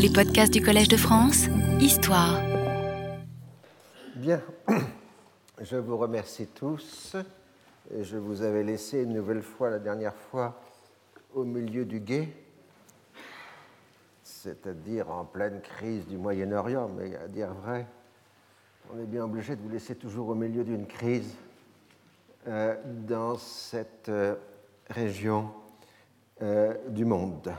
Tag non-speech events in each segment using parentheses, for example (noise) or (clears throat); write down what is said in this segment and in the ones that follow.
Les podcasts du Collège de France, Histoire. Bien, je vous remercie tous. Je vous avais laissé une nouvelle fois, la dernière fois, au milieu du guet, c'est-à-dire en pleine crise du Moyen-Orient, mais à dire vrai, on est bien obligé de vous laisser toujours au milieu d'une crise euh, dans cette euh, région euh, du monde.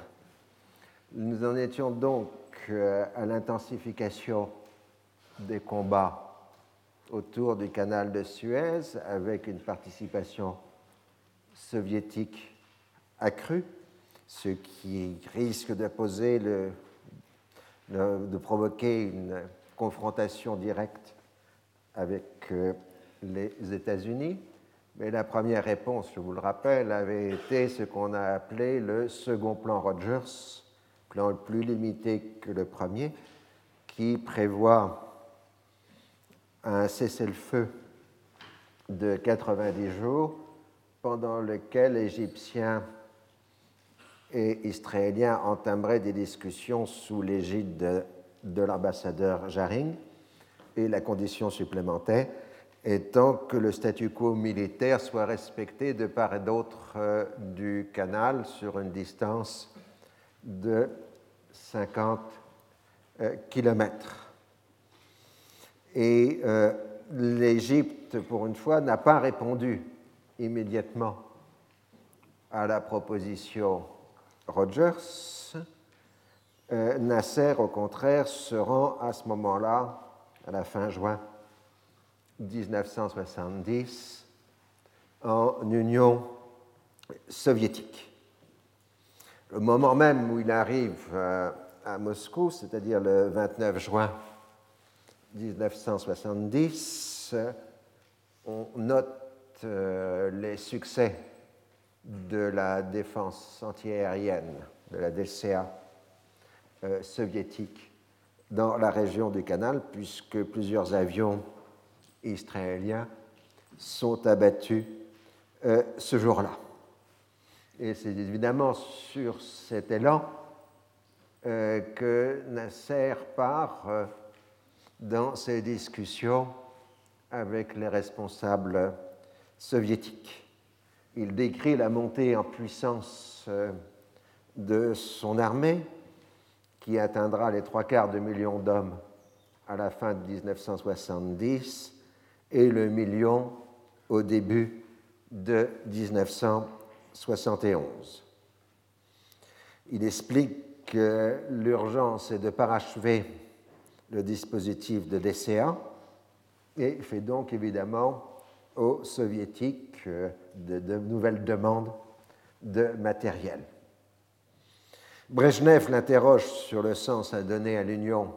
Nous en étions donc à l'intensification des combats autour du canal de Suez avec une participation soviétique accrue, ce qui risque de poser de provoquer une confrontation directe avec les États-Unis. Mais la première réponse, je vous le rappelle, avait été ce qu'on a appelé le second plan Rogers, plan plus limité que le premier, qui prévoit un cessez-le-feu de 90 jours pendant lequel Égyptiens et Israéliens entameraient des discussions sous l'égide de, de l'ambassadeur Jaring et la condition supplémentaire étant que le statu quo militaire soit respecté de part et d'autre euh, du canal sur une distance de 50 euh, kilomètres. Et euh, l'Égypte, pour une fois, n'a pas répondu immédiatement à la proposition Rogers. Nasser, au contraire, se rend à ce moment-là, à la fin juin 1970 en Union soviétique. Le moment même où il arrive euh, à Moscou, c'est-à-dire le 29 juin 1970, on note euh, les succès de la défense antiaérienne, de la DCA euh, soviétique dans la région du canal, puisque plusieurs avions israéliens sont abattus ce jour-là. Et c'est évidemment sur cet élan euh, que Nasser part euh, dans ses discussions avec les responsables soviétiques. Il décrit la montée en puissance de son armée, qui atteindra les trois quarts de million d'hommes à la fin de 1970 et le million au début de 1971. Il explique que l'urgence est de parachever le dispositif de DCA et fait donc évidemment aux soviétiques euh, de, de nouvelles demandes de matériel. Brezhnev l'interroge sur le sens à donner à l'Union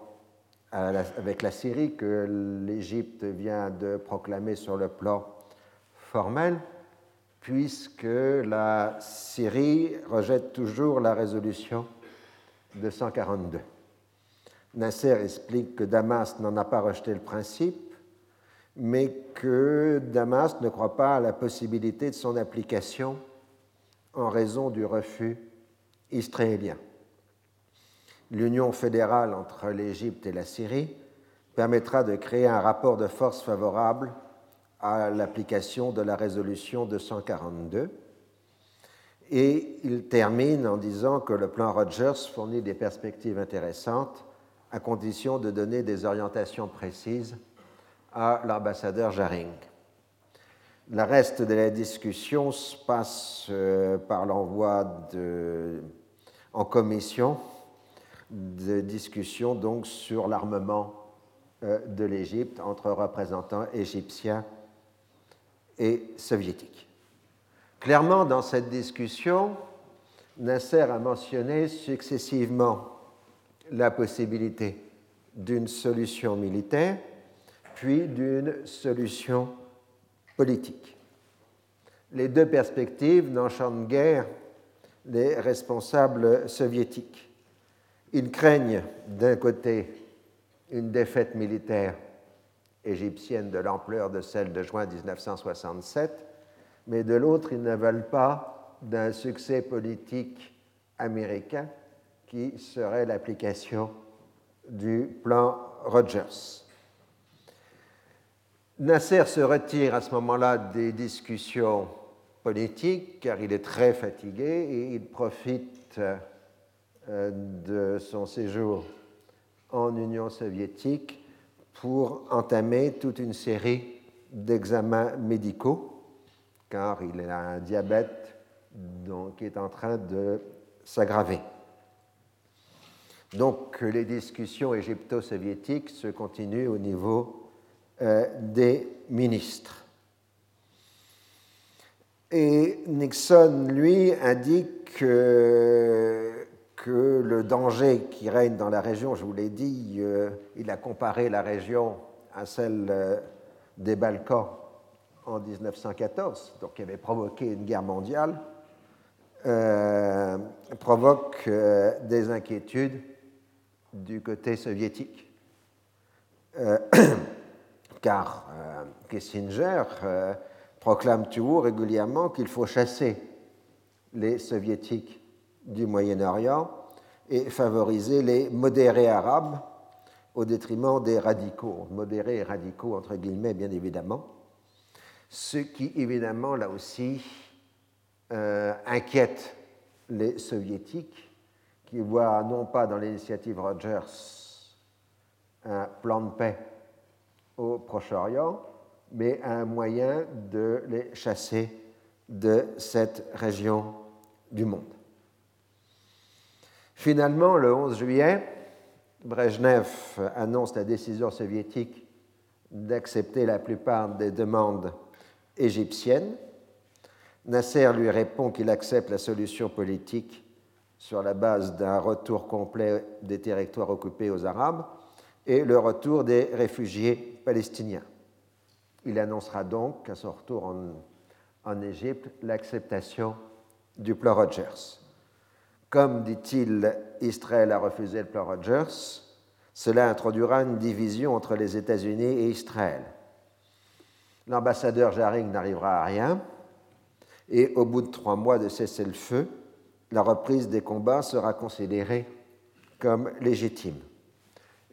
avec la Syrie que l'Égypte vient de proclamer sur le plan formel, puisque la Syrie rejette toujours la résolution de 142. Nasser explique que Damas n'en a pas rejeté le principe, mais que Damas ne croit pas à la possibilité de son application en raison du refus israélien l'union fédérale entre l'Égypte et la Syrie permettra de créer un rapport de force favorable à l'application de la résolution 242. Et il termine en disant que le plan Rogers fournit des perspectives intéressantes à condition de donner des orientations précises à l'ambassadeur Jaring. Le reste de la discussion se passe euh, par l'envoi en commission de discussions sur l'armement euh, de l'Égypte entre représentants égyptiens et soviétiques. Clairement, dans cette discussion, Nasser a mentionné successivement la possibilité d'une solution militaire, puis d'une solution politique. Les deux perspectives n'enchantent guère les responsables soviétiques. Ils craignent d'un côté une défaite militaire égyptienne de l'ampleur de celle de juin 1967, mais de l'autre, ils ne veulent pas d'un succès politique américain qui serait l'application du plan Rogers. Nasser se retire à ce moment-là des discussions politiques car il est très fatigué et il profite euh, de son séjour en Union soviétique pour entamer toute une série d'examens médicaux car il a un diabète qui est en train de s'aggraver. Donc les discussions égypto-soviétiques se continuent au niveau euh, des ministres. Et Nixon, lui, indique que, le danger qui règne dans la région, je vous l'ai dit, euh, il a comparé la région à celle euh, des Balkans en 1914, donc qui avait provoqué une guerre mondiale, provoque des inquiétudes du côté soviétique. Euh, (clears throat) car euh, Kissinger euh, proclame toujours régulièrement qu'il faut chasser les soviétiques du Moyen-Orient et favoriser les modérés arabes au détriment des radicaux, modérés et radicaux entre guillemets bien évidemment, ce qui évidemment là aussi inquiète les soviétiques qui voit non pas dans l'initiative Rogers un plan de paix au Proche-Orient, mais un moyen de les chasser de cette région du monde. Finalement, le 11 juillet, Brezhnev annonce la décision soviétique d'accepter la plupart des demandes égyptiennes. Nasser lui répond qu'il accepte la solution politique sur la base d'un retour complet des territoires occupés aux Arabes et le retour des réfugiés palestiniens. Il annoncera donc à son retour en, en Égypte l'acceptation du plan Rogers. Comme, dit-il, Israël a refusé le plan Rogers, cela introduira une division entre les États-Unis et Israël. L'ambassadeur Jaring n'arrivera à rien, et au bout de trois mois de cessez-le-feu, la reprise des combats sera considérée comme légitime.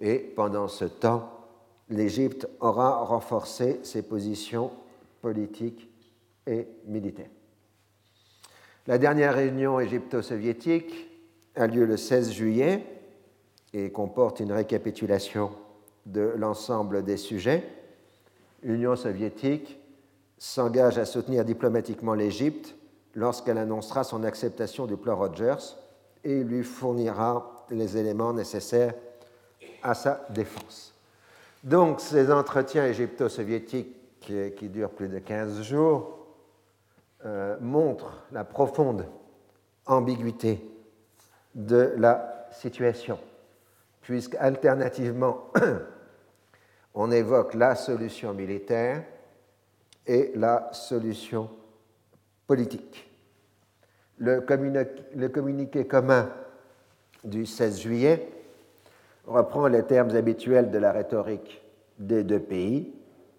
Et pendant ce temps, l'Égypte aura renforcé ses positions politiques et militaires. La dernière réunion égypto-soviétique a lieu le 16 juillet et comporte une récapitulation de l'ensemble des sujets. L'Union soviétique s'engage à soutenir diplomatiquement l'Égypte lorsqu'elle annoncera son acceptation du plan Rogers et lui fournira les éléments nécessaires à sa défense. Donc ces entretiens égypto-soviétiques qui, durent plus de 15 jours euh, montrent la profonde ambiguïté de la situation, puisque alternativement, (clears throat) on évoque la solution militaire et la solution politique. Le, communiqué commun du 16 juillet reprend les termes habituels de la rhétorique des deux pays,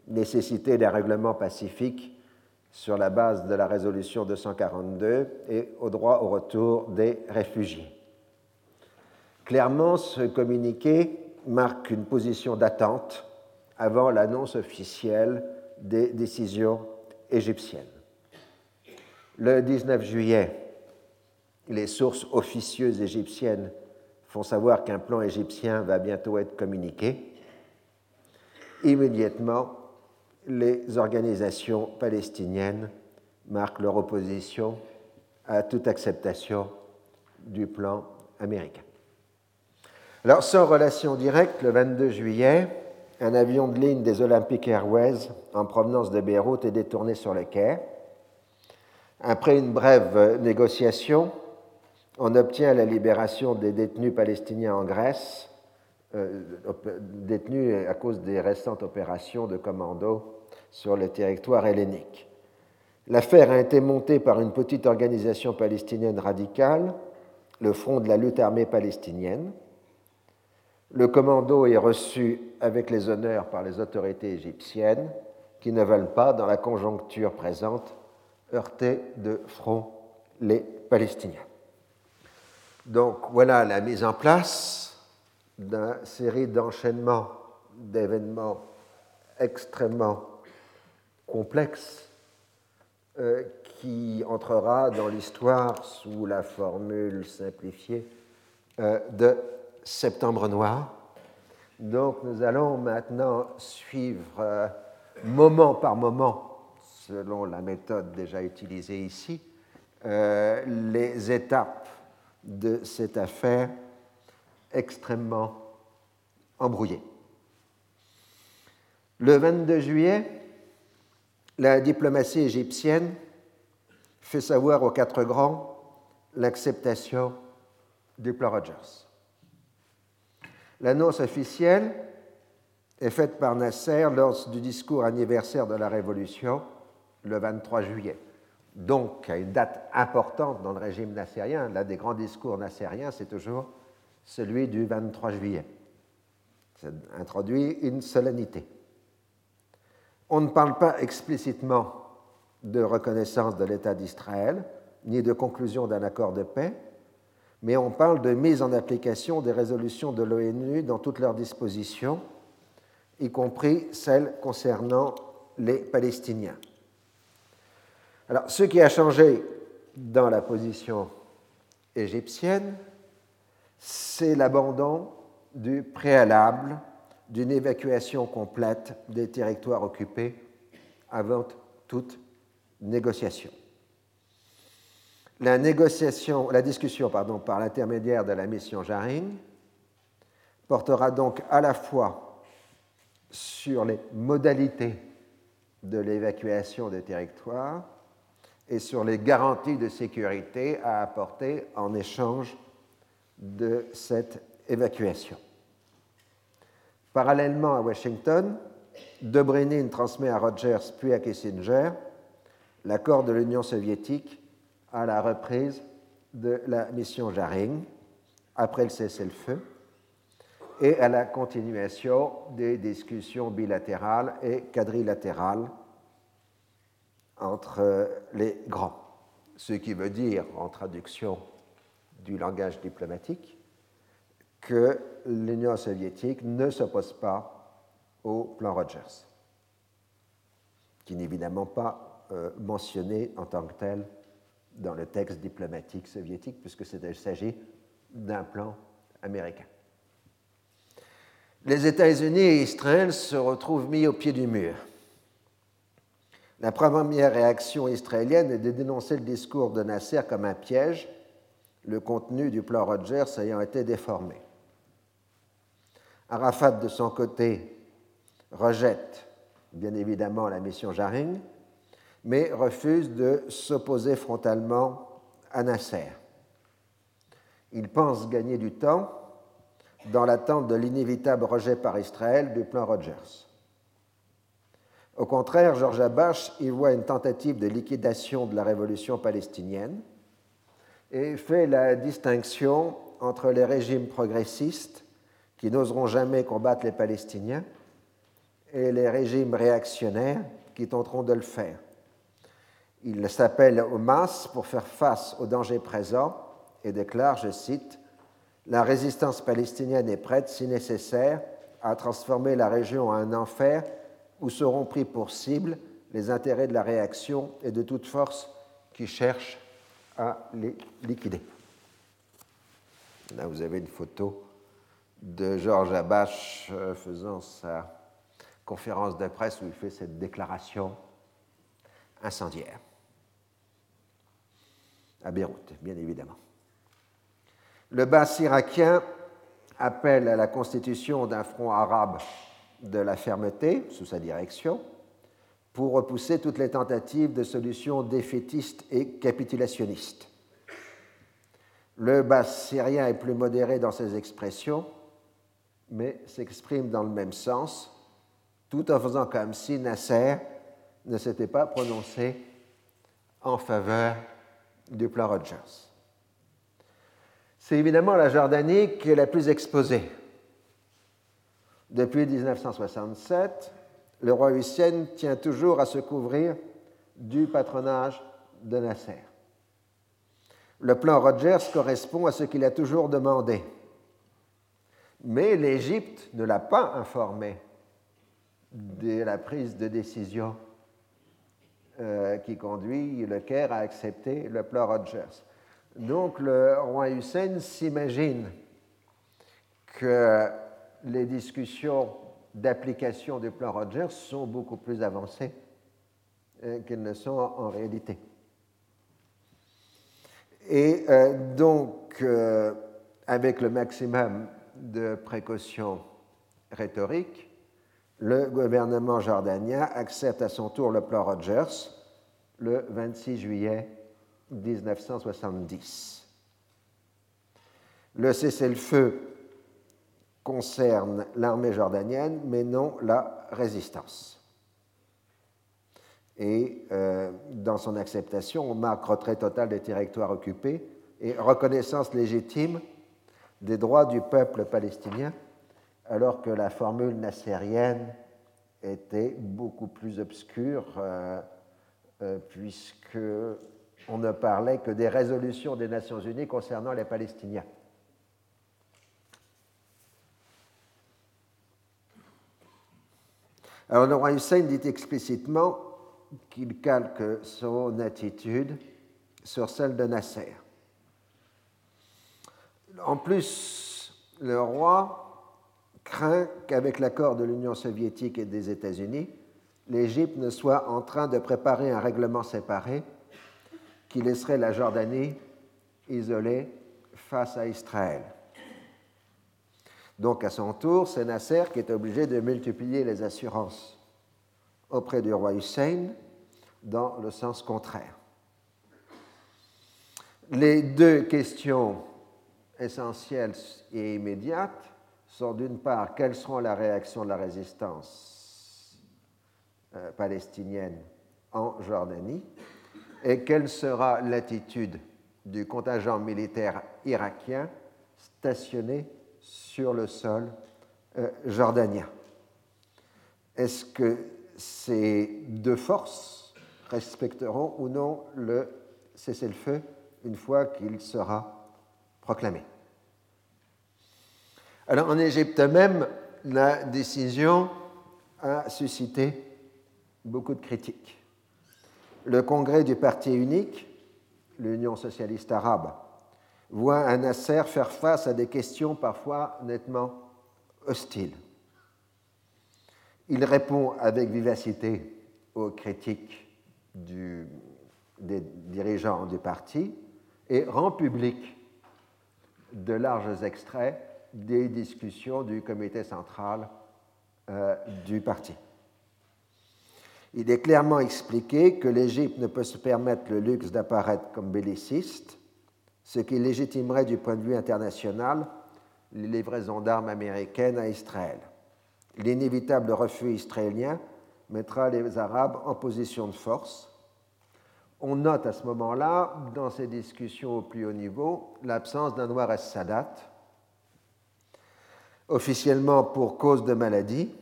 nécessité d'un règlement pacifique sur la base de la résolution 242 et au droit au retour des réfugiés. Clairement, ce communiqué marque une position d'attente avant l'annonce officielle des décisions égyptiennes. Le 19 juillet, les sources officieuses égyptiennes font savoir qu'un plan égyptien va bientôt être communiqué. Immédiatement, les organisations palestiniennes marquent leur opposition à toute acceptation du plan américain. Alors, sans relation directe, le 22 juillet, un avion de ligne des Olympic Airways en provenance de Beyrouth est détourné sur le quai. Après une brève négociation, on obtient la libération des détenus palestiniens en Grèce, euh, détenus à cause des récentes opérations de commando sur le territoire hellénique. L'affaire a été montée par une petite organisation palestinienne radicale, le Front de la lutte armée palestinienne. Le commando est reçu avec les honneurs par les autorités égyptiennes, qui ne veulent pas, dans la conjoncture présente, heurter de front les Palestiniens. Donc voilà la mise en place d'une série d'enchaînements d'événements extrêmement complexes euh, qui entrera dans l'histoire sous la formule simplifiée euh, de Septembre Noir. Donc nous allons maintenant suivre euh, moment par moment, selon la méthode déjà utilisée ici, les étapes de cette affaire extrêmement embrouillée. Le 22 juillet, la diplomatie égyptienne fait savoir aux quatre grands l'acceptation du plan Rogers. L'annonce officielle est faite par Nasser lors du discours anniversaire de la Révolution, le 23 juillet. Donc, à une date importante dans le régime nassérien, l'un des grands discours nassériens, c'est toujours celui du 23 juillet. Ça introduit une solennité. On ne parle pas explicitement de reconnaissance de l'État d'Israël, ni de conclusion d'un accord de paix, mais on parle de mise en application des résolutions de l'ONU dans toutes leurs dispositions, y compris celles concernant les Palestiniens. Alors, ce qui a changé dans la position égyptienne, c'est l'abandon du préalable d'une évacuation complète des territoires occupés avant toute négociation. La, discussion par l'intermédiaire de la mission Jaring portera donc à la fois sur les modalités de l'évacuation des territoires et sur les garanties de sécurité à apporter en échange de cette évacuation. Parallèlement à Washington, Dobrynin transmet à Rogers puis à Kissinger l'accord de l'Union soviétique à la reprise de la mission Jaring après le cessez-le-feu et à la continuation des discussions bilatérales et quadrilatérales entre les grands. Ce qui veut dire, en traduction du langage diplomatique, que l'Union soviétique ne s'oppose pas au plan Rogers, qui n'est évidemment pas euh, mentionné en tant que tel dans le texte diplomatique soviétique, puisque il s'agit d'un plan américain. Les États-Unis et Israël se retrouvent mis au pied du mur. La première réaction israélienne est de dénoncer le discours de Nasser comme un piège, le contenu du plan Rogers ayant été déformé. Arafat, de son côté, rejette bien évidemment la mission Jaring, mais refuse de s'opposer frontalement à Nasser. Il pense gagner du temps dans l'attente de l'inévitable rejet par Israël du plan Rogers. Au contraire, Georges Abache y voit une tentative de liquidation de la révolution palestinienne et fait la distinction entre les régimes progressistes qui n'oseront jamais combattre les Palestiniens, et les régimes réactionnaires qui tenteront de le faire. Il s'appelle masses pour faire face aux dangers présents et déclare, je cite, La résistance palestinienne est prête, si nécessaire, à transformer la région en un enfer où seront pris pour cible les intérêts de la réaction et de toute force qui cherche à les liquider. Là, vous avez une photo de Georges Abache euh, faisant sa conférence de presse où il fait cette déclaration incendiaire. À Beyrouth, bien évidemment. Le bas irakien appelle à la constitution d'un front arabe de la fermeté sous sa direction pour repousser toutes les tentatives de solutions défaitistes et capitulationnistes. Le bas syrien est plus modéré dans ses expressions mais s'exprime dans le même sens, tout en faisant comme si Nasser ne s'était pas prononcé en faveur du plan Rogers. C'est évidemment la Jordanie qui est la plus exposée. Depuis 1967, le roi Hussein tient toujours à se couvrir du patronage de Nasser. Le plan Rogers correspond à ce qu'il a toujours demandé. Mais l'Égypte ne l'a pas informé de la prise de décision euh, qui conduit le Caire à accepter le plan Rogers. Donc le roi Hussein s'imagine que les discussions d'application du plan Rogers sont beaucoup plus avancées euh, qu'elles ne sont en réalité. Et euh, donc, avec le maximum de précautions rhétoriques, le gouvernement jordanien accepte à son tour le plan Rogers le 26 juillet 1970. Le cessez-le-feu concerne l'armée jordanienne, mais non la résistance. Et euh, dans son acceptation, on marque retrait total des territoires occupés et reconnaissance légitime des droits du peuple palestinien, alors que la formule nassérienne était beaucoup plus obscure, euh, euh, puisque on ne parlait que des résolutions des Nations Unies concernant les Palestiniens. Alors le roi Hussein dit explicitement qu'il calque son attitude sur celle de Nasser. En plus, le roi craint qu'avec l'accord de l'Union soviétique et des États-Unis, l'Égypte ne soit en train de préparer un règlement séparé qui laisserait la Jordanie isolée face à Israël. Donc, à son tour, c'est Nasser qui est obligé de multiplier les assurances auprès du roi Hussein dans le sens contraire. Les deux questions essentielles et immédiates sont d'une part quelles seront la réaction de la résistance euh, palestinienne en Jordanie et quelle sera l'attitude du contingent militaire irakien stationné sur le sol euh, jordanien. Est-ce que ces deux forces respecteront ou non le cessez-le-feu une fois qu'il sera proclamé Alors en Égypte même, la décision a suscité beaucoup de critiques le congrès du parti unique, l'Union socialiste arabe, voit un Nasser faire face à des questions parfois nettement hostiles. Il répond avec vivacité aux critiques des dirigeants du parti et rend public de larges extraits des discussions du comité central euh, du parti il est clairement expliqué que l'Égypte ne peut se permettre le luxe d'apparaître comme belliciste, ce qui légitimerait du point de vue international les livraisons d'armes américaines à Israël. L'inévitable refus israélien mettra les Arabes en position de force. On note à ce moment-là, dans ces discussions au plus haut niveau, l'absence d'un noir Sadat, officiellement pour cause de maladie,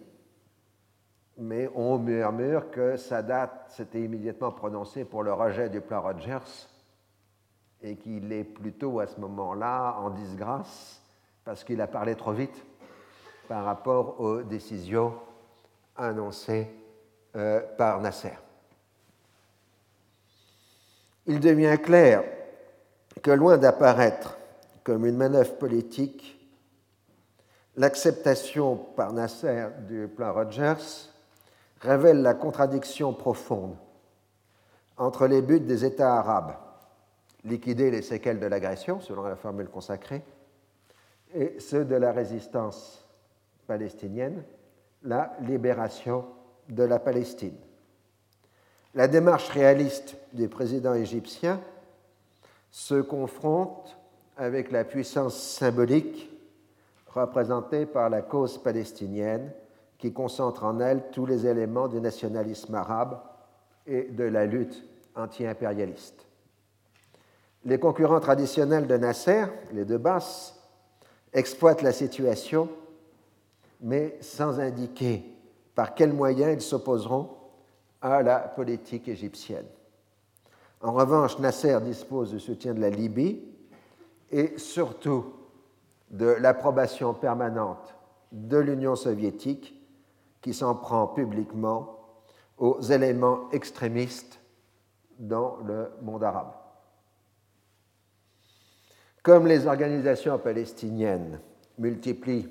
mais on murmure que Sadat s'était immédiatement prononcé pour le rejet du plan Rogers et qu'il est plutôt à ce moment-là en disgrâce parce qu'il a parlé trop vite par rapport aux décisions annoncées euh, par Nasser. Il devient clair que loin d'apparaître comme une manœuvre politique, l'acceptation par Nasser du plan Rogers révèle la contradiction profonde entre les buts des États arabes, liquider les séquelles de l'agression, selon la formule consacrée, et ceux de la résistance palestinienne, la libération de la Palestine. La démarche réaliste du président égyptien se confronte avec la puissance symbolique représentée par la cause palestinienne qui concentre en elle tous les éléments du nationalisme arabe et de la lutte anti-impérialiste. Les concurrents traditionnels de Nasser, les deux basses, exploitent la situation, mais sans indiquer par quels moyens ils s'opposeront à la politique égyptienne. En revanche, Nasser dispose du soutien de la Libye et surtout de l'approbation permanente de l'Union soviétique qui s'en prend publiquement aux éléments extrémistes dans le monde arabe. Comme les organisations palestiniennes multiplient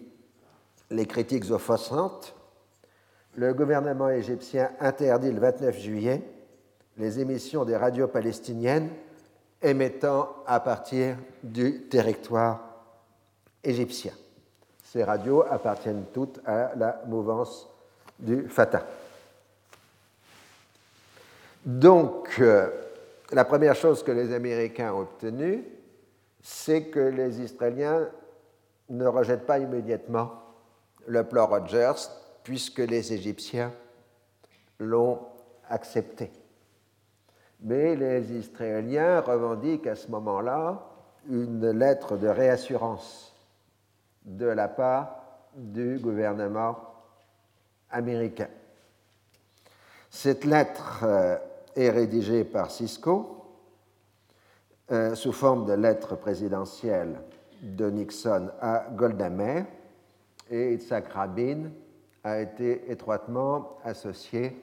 les critiques offensantes, le gouvernement égyptien interdit le 29 juillet les émissions des radios palestiniennes émettant à partir du territoire égyptien. Ces radios appartiennent toutes à la mouvance du Fatah. Donc, euh, la première chose que les Américains ont obtenue, c'est que les Israéliens ne rejettent pas immédiatement le plan Rogers, puisque les Égyptiens l'ont accepté. Mais les Israéliens revendiquent à ce moment-là une lettre de réassurance de la part du gouvernement américain. Cette lettre euh, est rédigée par Cisco euh, sous forme de lettre présidentielle de Nixon à Golda Meir et Yitzhak Rabin a été étroitement associé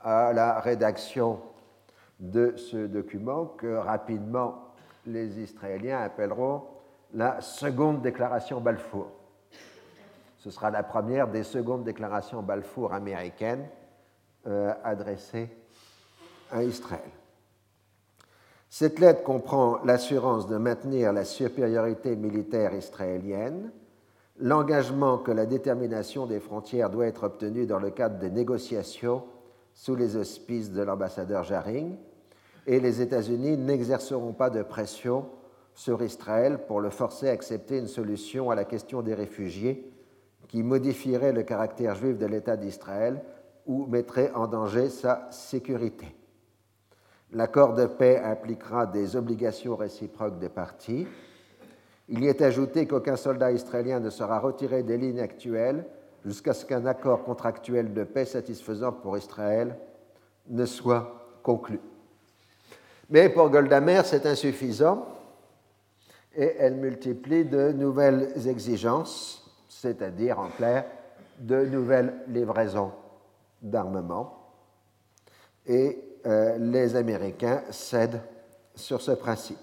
à la rédaction de ce document que rapidement les Israéliens appelleront la seconde déclaration Balfour. Ce sera la première des secondes déclarations Balfour américaines euh, adressées à Israël. Cette lettre comprend l'assurance de maintenir la supériorité militaire israélienne, l'engagement que la détermination des frontières doit être obtenue dans le cadre des négociations sous les auspices de l'ambassadeur Jaring, et les États-Unis n'exerceront pas de pression sur Israël pour le forcer à accepter une solution à la question des réfugiés qui modifierait le caractère juif de l'État d'Israël ou mettrait en danger sa sécurité. L'accord de paix impliquera des obligations réciproques des parties. Il y est ajouté qu'aucun soldat israélien ne sera retiré des lignes actuelles jusqu'à ce qu'un accord contractuel de paix satisfaisant pour Israël ne soit conclu. Mais pour Goldamer, c'est insuffisant et elle multiplie de nouvelles exigences, c'est-à-dire en clair de nouvelles livraisons d'armement. Et euh, les Américains cèdent sur ce principe.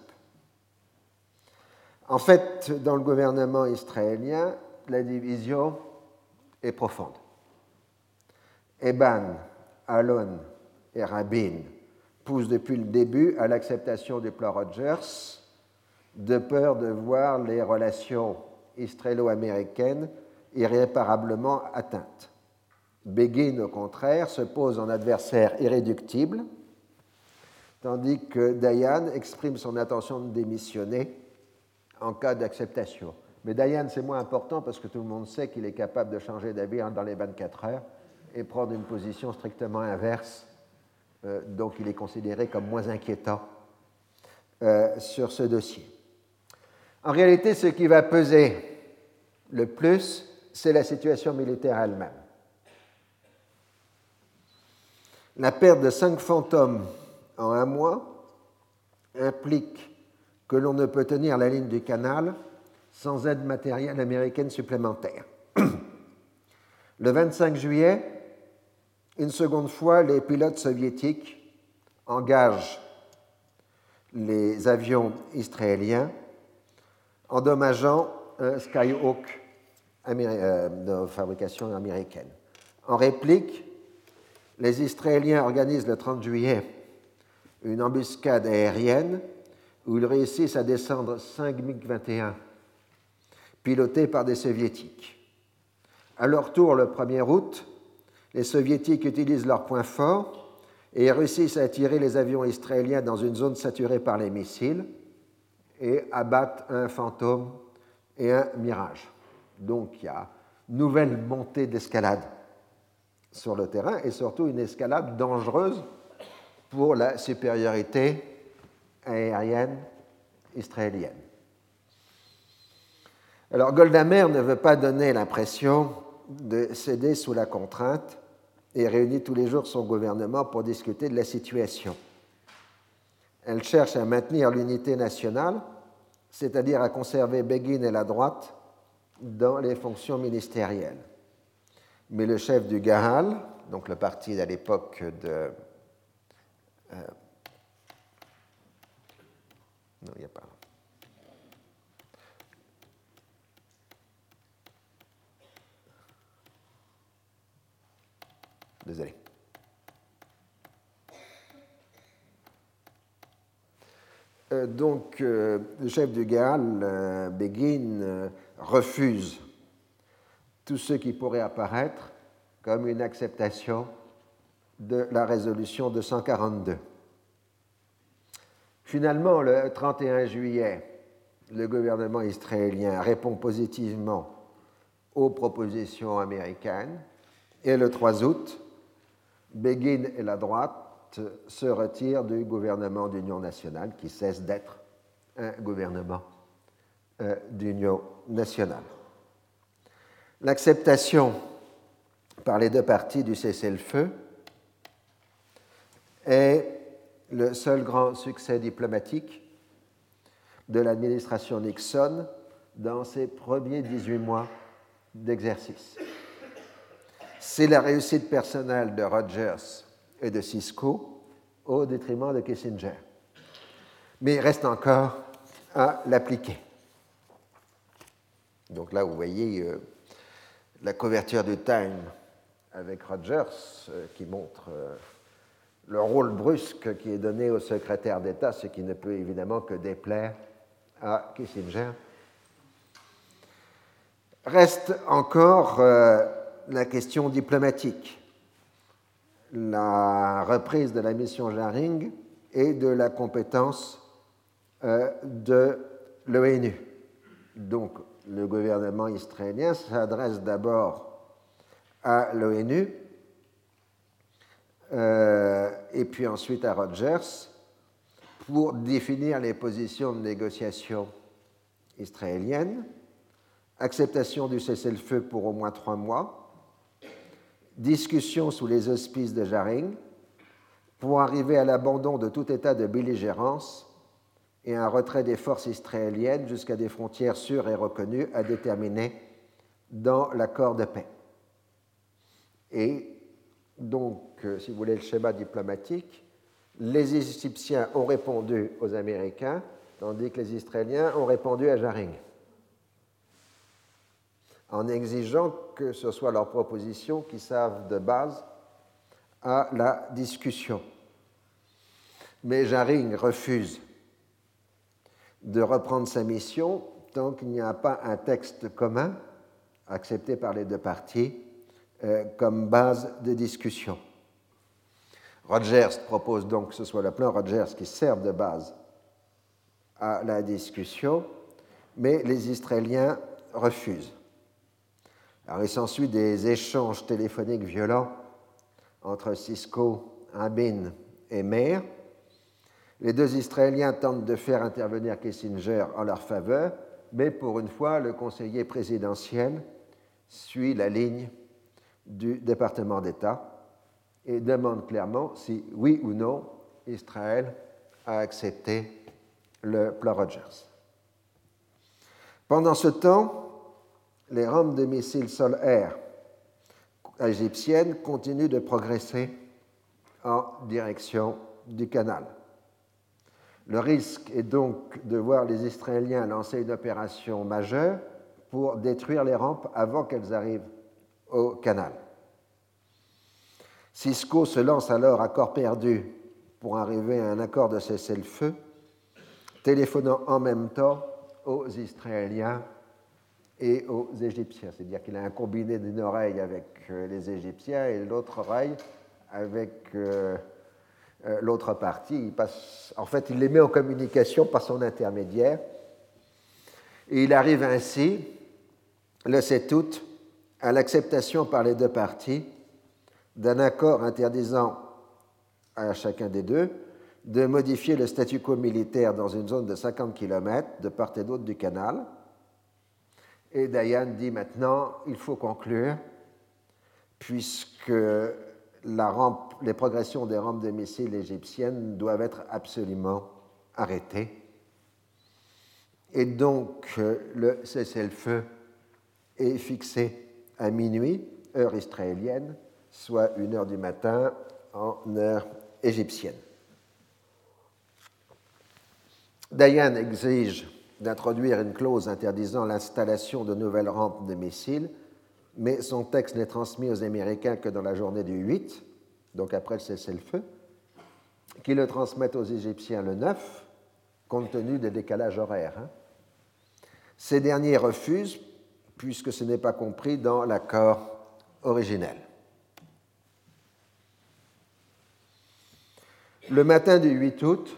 En fait, dans le gouvernement israélien, la division est profonde. Eban, Alon et Rabin poussent depuis le début à l'acceptation du plan Rogers de peur de voir les relations israélo-américaines irréparablement atteintes. Begin, au contraire, se pose en adversaire irréductible, tandis que Dayan exprime son intention de démissionner en cas d'acceptation. Mais Dayan, c'est moins important parce que tout le monde sait qu'il est capable de changer d'avis dans les 24 heures et prendre une position strictement inverse, euh, donc il est considéré comme moins inquiétant euh, sur ce dossier. En réalité, ce qui va peser le plus, c'est la situation militaire elle-même. La perte de cinq fantômes en un mois implique que l'on ne peut tenir la ligne du canal sans aide matérielle américaine supplémentaire. (clears throat) Le 25 juillet, une seconde fois, les pilotes soviétiques engagent les avions israéliens endommageant un Skyhawk euh, de fabrication américaine. En réplique, les Israéliens organisent le 30 juillet une embuscade aérienne où ils réussissent à descendre 5 MiG-21 pilotés par des Soviétiques. À leur tour, le 1er août, les Soviétiques utilisent leurs points forts et réussissent à attirer les avions israéliens dans une zone saturée par les missiles et abattent un fantôme et un mirage. Donc il y a nouvelle montée d'escalade sur le terrain et surtout une escalade dangereuse pour la supériorité aérienne israélienne. Alors Goldamer ne veut pas donner l'impression de céder sous la contrainte et réunit tous les jours son gouvernement pour discuter de la situation. Elle cherche à maintenir l'unité nationale, c'est-à-dire à conserver Begin et la droite dans les fonctions ministérielles. Mais le chef du Gahal, donc le parti à l'époque de. Euh, non, il n'y a pas. Désolé. Euh, donc, euh, le chef du Gaal, euh, Begin, refuse tout ce qui pourrait apparaître comme une acceptation de la résolution 242. Finalement, le 31 juillet, le gouvernement israélien répond positivement aux propositions américaines et le 3 août, Begin et la droite se retirent du gouvernement d'union nationale qui cesse d'être un gouvernement euh, d'union nationale. L'acceptation par les deux parties du cessez-le-feu est le seul grand succès diplomatique de l'administration Nixon dans ses premiers 18 mois d'exercice. C'est la réussite personnelle de Rogers et de Cisco au détriment de Kissinger. Mais il reste encore à l'appliquer. Donc là, vous voyez euh, la couverture du Time avec Rogers euh, qui montre euh, le rôle brusque qui est donné au secrétaire d'État, ce qui ne peut évidemment que déplaire à Kissinger. Reste encore la question diplomatique, la reprise de la mission Jaring et de la compétence euh, de l'ONU. Donc, le gouvernement israélien s'adresse d'abord à l'ONU euh, et puis ensuite à Rogers pour définir les positions de négociation israéliennes, acceptation du cessez-le-feu pour au moins trois mois, discussion sous les auspices de Jaring pour arriver à l'abandon de tout état de belligérance et un retrait des forces israéliennes jusqu'à des frontières sûres et reconnues à déterminer dans l'accord de paix. Et donc, euh, si vous voulez le schéma diplomatique, les Égyptiens ont répondu aux Américains, tandis que les Israéliens ont répondu à Jaring en exigeant que ce soit leurs propositions qui servent de base à la discussion. Mais Jaring refuse de reprendre sa mission tant qu'il n'y a pas un texte commun accepté par les deux parties comme base de discussion. Rogers propose donc que ce soit le plan Rogers qui serve de base à la discussion, mais les Israéliens refusent. Alors, il s'ensuit des échanges téléphoniques violents entre Cisco, Abin et Meir. Les deux Israéliens tentent de faire intervenir Kissinger en leur faveur, mais pour une fois, le conseiller présidentiel suit la ligne du département d'État et demande clairement si, oui ou non, Israël a accepté le plan Rogers. Pendant ce temps, les rampes de missiles sol-air égyptiennes continuent de progresser en direction du canal. Le risque est donc de voir les Israéliens lancer une opération majeure pour détruire les rampes avant qu'elles arrivent au canal. Cisco se lance alors à corps perdu pour arriver à un accord de cessez-le-feu, téléphonant en même temps aux Israéliens et aux Égyptiens. C'est-à-dire qu'il a un combiné d'une oreille avec euh, les Égyptiens et l'autre oreille avec euh, euh, l'autre partie. Il en fait, il les met en communication par son intermédiaire. Et il arrive ainsi, le 7 août, à l'acceptation par les deux parties d'un accord interdisant à chacun des deux de modifier le statu quo militaire dans une zone de 50 km de part et d'autre du canal et Diane dit maintenant, il faut conclure, puisque les progressions des rampes de missiles égyptiennes doivent être absolument arrêtées. Et donc, euh, le cessez-le-feu est fixé à minuit, heure israélienne, soit une heure du matin en heure égyptienne. Dayan exige d'introduire une clause interdisant l'installation de nouvelles rampes de missiles, mais son texte n'est transmis aux Américains que dans la journée du 8, donc après le cessez-le-feu, qui le transmettent aux Égyptiens le 9, compte tenu des décalages horaires. Hein. Ces derniers refusent, puisque ce n'est pas compris dans l'accord originel. Le matin du 8 août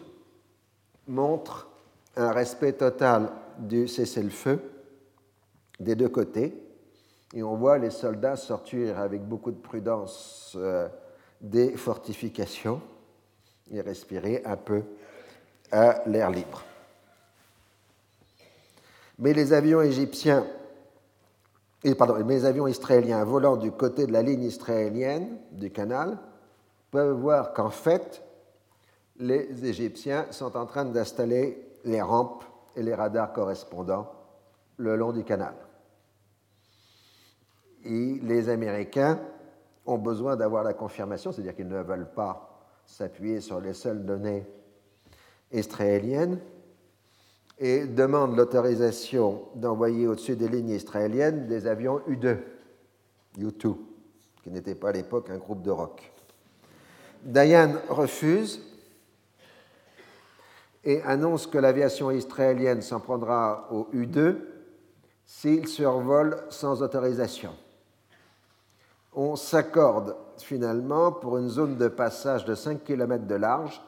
montre un respect total du cessez-le-feu des deux côtés, et on voit les soldats sortir avec beaucoup de prudence euh, des fortifications et respirer un peu à l'air libre. Mais les avions égyptiens, pardon, mais les avions israéliens volant du côté de la ligne israélienne du canal peuvent voir qu'en fait, les Égyptiens sont en train d'installer les rampes et les radars correspondants le long du canal. Et les Américains ont besoin d'avoir la confirmation, c'est-à-dire qu'ils ne veulent pas s'appuyer sur les seules données israéliennes, et demandent l'autorisation d'envoyer au-dessus des lignes israéliennes des avions U-2, U-2, qui n'était pas à l'époque un groupe de rock. Dayan refuse et annonce que l'aviation israélienne s'en prendra au U-2 s'il survole sans autorisation. On s'accorde finalement pour une zone de passage de 5 km de large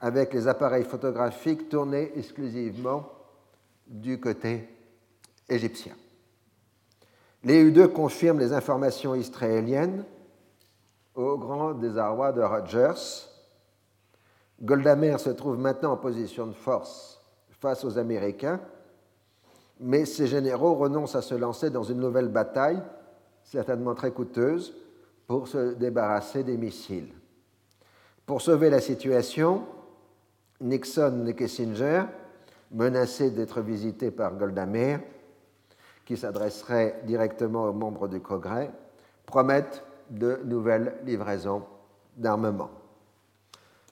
avec les appareils photographiques tournés exclusivement du côté égyptien. Les U-2 confirment les informations israéliennes au grand désarroi de Rogers, Golda se trouve maintenant en position de force face aux Américains, mais ses généraux renoncent à se lancer dans une nouvelle bataille, certainement très coûteuse, pour se débarrasser des missiles. Pour sauver la situation, Nixon et Kissinger, menacés d'être visités par Golda qui s'adresserait directement aux membres du Congrès, promettent de nouvelles livraisons d'armement.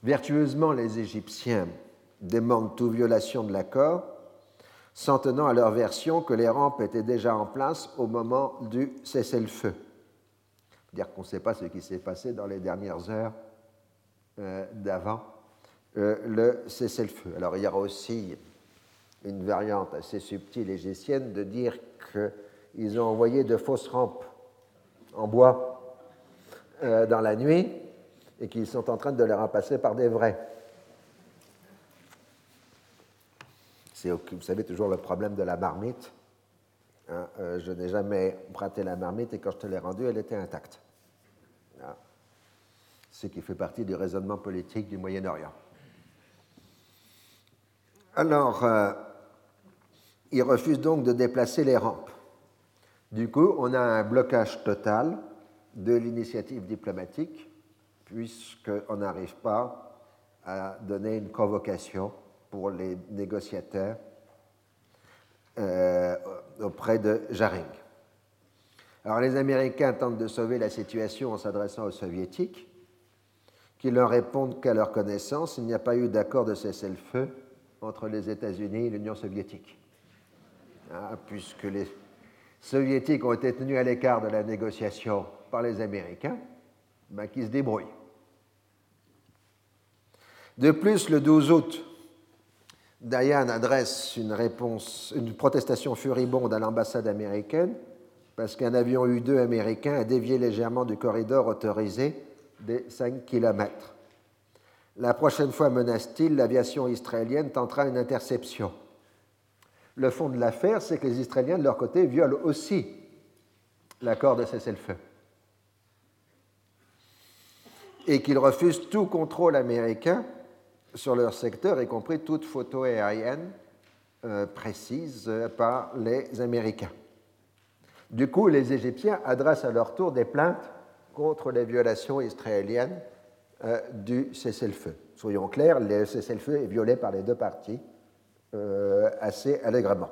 Vertueusement, les Égyptiens demandent toute violation de l'accord, s'en tenant à leur version que les rampes étaient déjà en place au moment du cessez-le-feu. Dire qu'on ne sait pas ce qui s'est passé dans les dernières heures euh, d'avant euh, le cessez-le-feu. Alors il y aura aussi une variante assez subtile égyptienne de dire qu'ils ont envoyé de fausses rampes en bois euh, dans la nuit et qu'ils sont en train de les remplacer par des vrais. Vous savez, toujours le problème de la marmite. Hein, euh, je n'ai jamais prêté la marmite et quand je te l'ai rendue, elle était intacte. Ce qui fait partie du raisonnement politique du Moyen-Orient. Alors, euh, ils refusent donc de déplacer les rampes. Du coup, on a un blocage total de l'initiative diplomatique puisqu'on n'arrive pas à donner une convocation pour les négociateurs euh, auprès de Jaring. Alors les Américains tentent de sauver la situation en s'adressant aux Soviétiques, qui leur répondent qu'à leur connaissance, il n'y a pas eu d'accord de cessez-le-feu entre les États-Unis et l'Union soviétique, ah, puisque les Soviétiques ont été tenus à l'écart de la négociation par les Américains, ben, qui se débrouillent. De plus, le 12 août, Dayan adresse une protestation furibonde à l'ambassade américaine parce qu'un avion U-2 américain a dévié légèrement du corridor autorisé des 5 km. La prochaine fois, menace-t-il, l'aviation israélienne tentera une interception. Le fond de l'affaire, c'est que les Israéliens, de leur côté, violent aussi l'accord de cessez-le-feu et qu'ils refusent tout contrôle américain sur leur secteur, y compris toute photo aérienne euh, précise euh, par les Américains. Du coup, les Égyptiens adressent à leur tour des plaintes contre les violations israéliennes euh, du cessez-le-feu. Soyons clairs, le cessez-le-feu est violé par les deux parties euh, assez allègrement.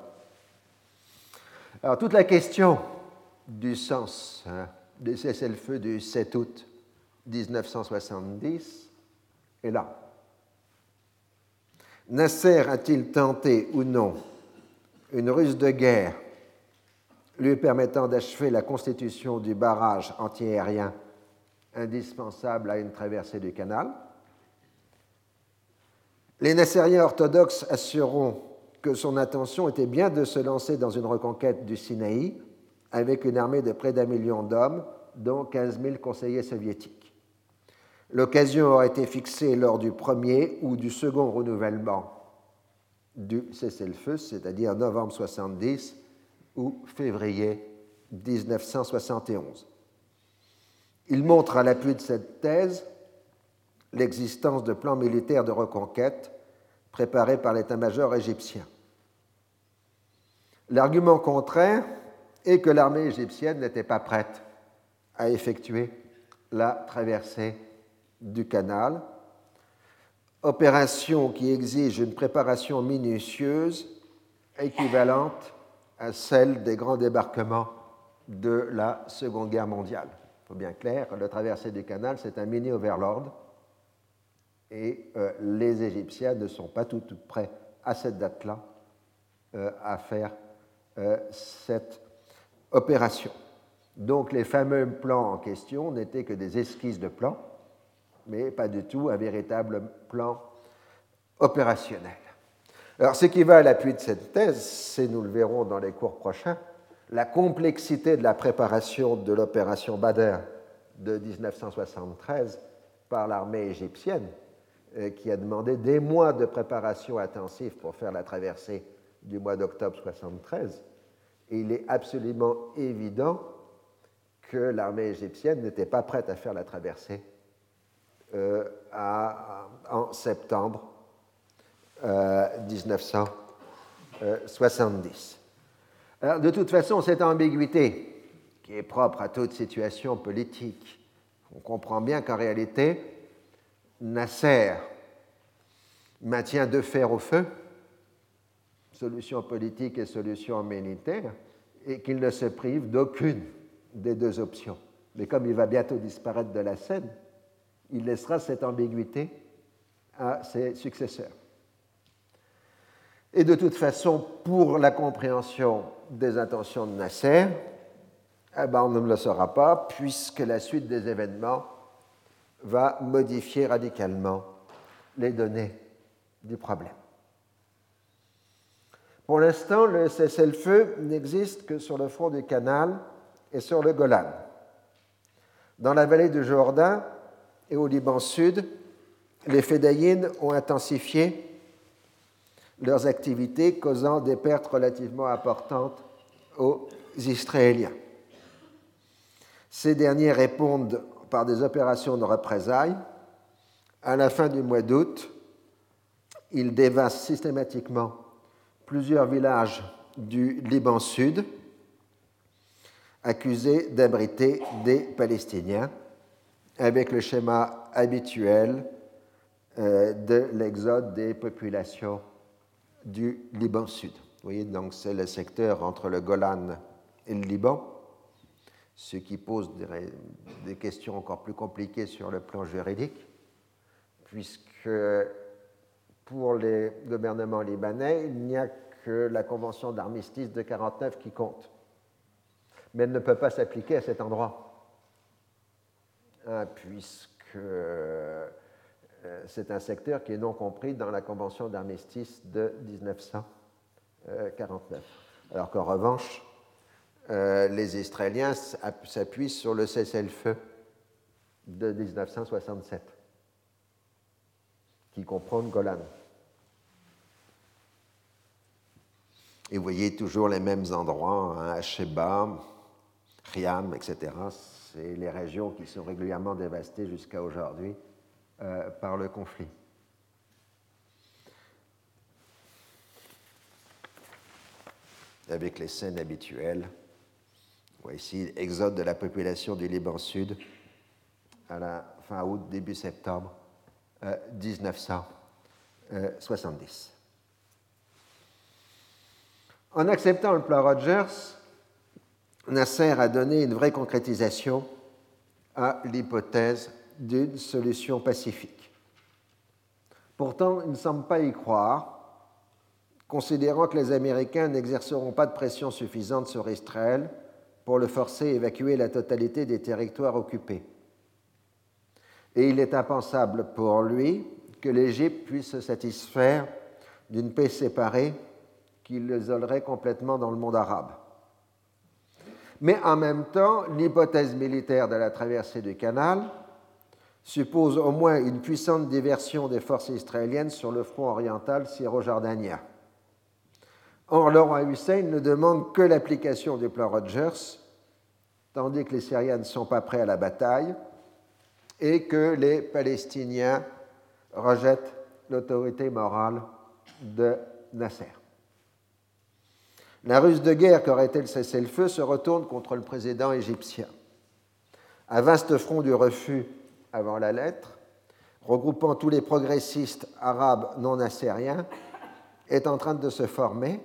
Alors toute la question du sens du cessez-le-feu du 7 août 1970 est là. Nasser a-t-il tenté ou non une ruse de guerre lui permettant d'achever la constitution du barrage antiaérien indispensable à une traversée du canal? Les Nassériens orthodoxes assureront que son intention était bien de se lancer dans une reconquête du Sinaï avec une armée de près d'un million d'hommes, dont 15 000 conseillers soviétiques. L'occasion aurait été fixée lors du premier ou du second renouvellement du cessez-le-feu, c'est-à-dire novembre 70 ou février 1971. Il montre à l'appui de cette thèse l'existence de plans militaires de reconquête préparés par l'état-major égyptien. L'argument contraire est que l'armée égyptienne n'était pas prête à effectuer la traversée du canal, opération qui exige une préparation minutieuse équivalente à celle des grands débarquements de la Seconde Guerre mondiale. Il bien clair, la traversée du canal, c'est un mini-overlord, et euh, les Égyptiens ne sont pas tout, prêts à cette date-là euh, à faire euh, cette opération. Donc les fameux plans en question n'étaient que des esquisses de plans, mais pas du tout un véritable plan opérationnel. Alors, ce qui va à l'appui de cette thèse, c'est, nous le verrons dans les cours prochains, la complexité de la préparation de l'opération Badr de 1973 par l'armée égyptienne, euh, qui a demandé des mois de préparation intensive pour faire la traversée du mois d'octobre 1973. Et il est absolument évident que l'armée égyptienne n'était pas prête à faire la traversée euh, en septembre 1970. Euh, Alors, de toute façon, cette ambiguïté, qui est propre à toute situation politique, on comprend bien qu'en réalité, Nasser maintient deux fers au feu, solution politique et solution militaire, et qu'il ne se prive d'aucune des deux options. Mais comme il va bientôt disparaître de la scène, il laissera cette ambiguïté à ses successeurs. Et de toute façon, pour la compréhension des intentions de Nasser, eh ben, on ne le saura pas, puisque la suite des événements va modifier radicalement les données du problème. Pour l'instant, le cessez-le-feu n'existe que sur le front du canal et sur le Golan. Dans la vallée du Jourdain et au Liban Sud, les Fédayines ont intensifié leurs activités, causant des pertes relativement importantes aux Israéliens. Ces derniers répondent par des opérations de représailles. À la fin du mois d'août, ils dévastent systématiquement plusieurs villages du Liban Sud, accusés d'abriter des Palestiniens, avec le schéma habituel euh, de l'exode des populations du Liban Sud. Vous voyez, donc c'est le secteur entre le Golan et le Liban, ce qui pose des, questions encore plus compliquées sur le plan juridique, puisque pour les gouvernements libanais, il n'y a que la convention d'armistice de 1949 qui compte. Mais elle ne peut pas s'appliquer à cet endroit, hein, puisque euh, c'est un secteur qui est non compris dans la convention d'armistice de 1949. Alors qu'en revanche, euh, les Israéliens s'appuient sur le cessez-le-feu de 1967, qui comprend Golan. Et vous voyez toujours les mêmes endroits, hein, Riam, etc. C'est les régions qui sont régulièrement dévastées jusqu'à aujourd'hui euh, par le conflit. Avec les scènes habituelles. Voici exode de la population du Liban Sud à la fin août, début septembre 1970. En acceptant le plan Rogers, Nasser a donné une vraie concrétisation à l'hypothèse d'une solution pacifique. Pourtant, il ne semble pas y croire, considérant que les Américains n'exerceront pas de pression suffisante sur Israël pour le forcer à évacuer la totalité des territoires occupés. Et il est impensable pour lui que l'Égypte puisse se satisfaire d'une paix séparée qui l'isolerait complètement dans le monde arabe. Mais en même temps, l'hypothèse militaire de la traversée du canal suppose au moins une puissante diversion des forces israéliennes sur le front oriental syro-jordanien. Or, Laurent Hussein ne demande que l'application du plan Rogers, tandis que les Syriens ne sont pas prêts à la bataille et que les Palestiniens rejettent l'autorité morale de Nasser. La ruse de guerre qu'aurait été le cessez-le-feu se retourne contre le président égyptien. Un vaste front du refus avant la lettre, regroupant tous les progressistes arabes non assériens, est en train de se former,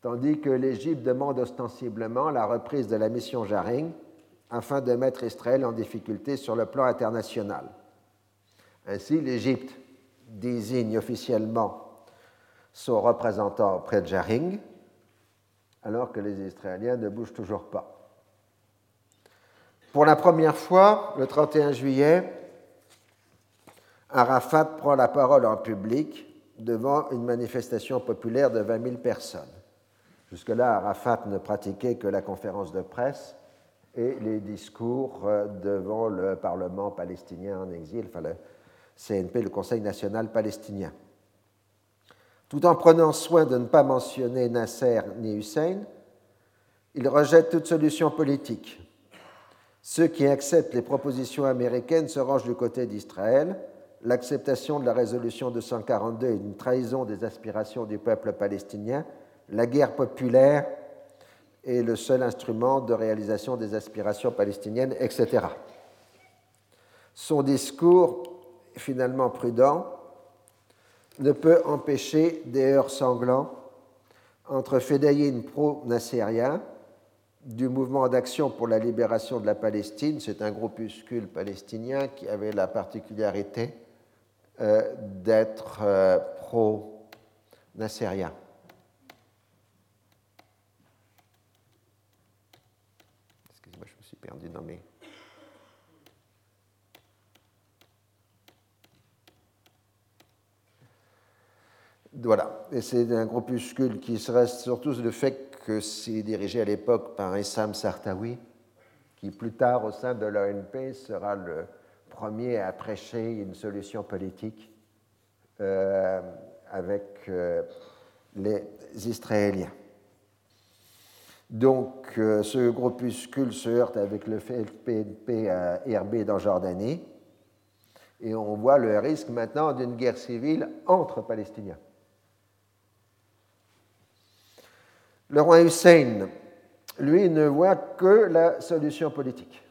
tandis que l'Égypte demande ostensiblement la reprise de la mission Jaring afin de mettre Israël en difficulté sur le plan international. Ainsi, l'Égypte désigne officiellement son représentant auprès de Jaring, alors que les Israéliens ne bougent toujours pas. Pour la première fois, le 31 juillet, Arafat prend la parole en public devant une manifestation populaire de 20 000 personnes. Jusque-là, Arafat ne pratiquait que la conférence de presse et les discours euh, devant le Parlement palestinien en exil, enfin le CNP, le Conseil national palestinien. Tout en prenant soin de ne pas mentionner Nasser ni Hussein, il rejette toute solution politique. Ceux qui acceptent les propositions américaines se rangent du côté d'Israël. L'acceptation de la résolution 242 est une trahison des aspirations du peuple palestinien. La guerre populaire est le seul instrument de réalisation des aspirations palestiniennes, etc. Son discours, finalement prudent, ne peut empêcher des heurts sanglants entre fédéines pro-nassériens du mouvement d'action pour la libération de la Palestine. C'est un groupuscule palestinien qui avait la particularité euh, d'être euh, pro-nassérien. Excusez-moi, je me suis perdu dans mes Voilà, et c'est un groupuscule qui se reste surtout le fait que c'est dirigé à l'époque par Essam Sartawi, qui plus tard au sein de l'ONP sera le premier à prêcher une solution politique euh, avec euh, les Israéliens. Donc euh, ce groupuscule se heurte avec le PNP à Herbé dans Jordanie, et on voit le risque maintenant d'une guerre civile entre Palestiniens. Le roi Hussein, lui, ne voit que la solution politique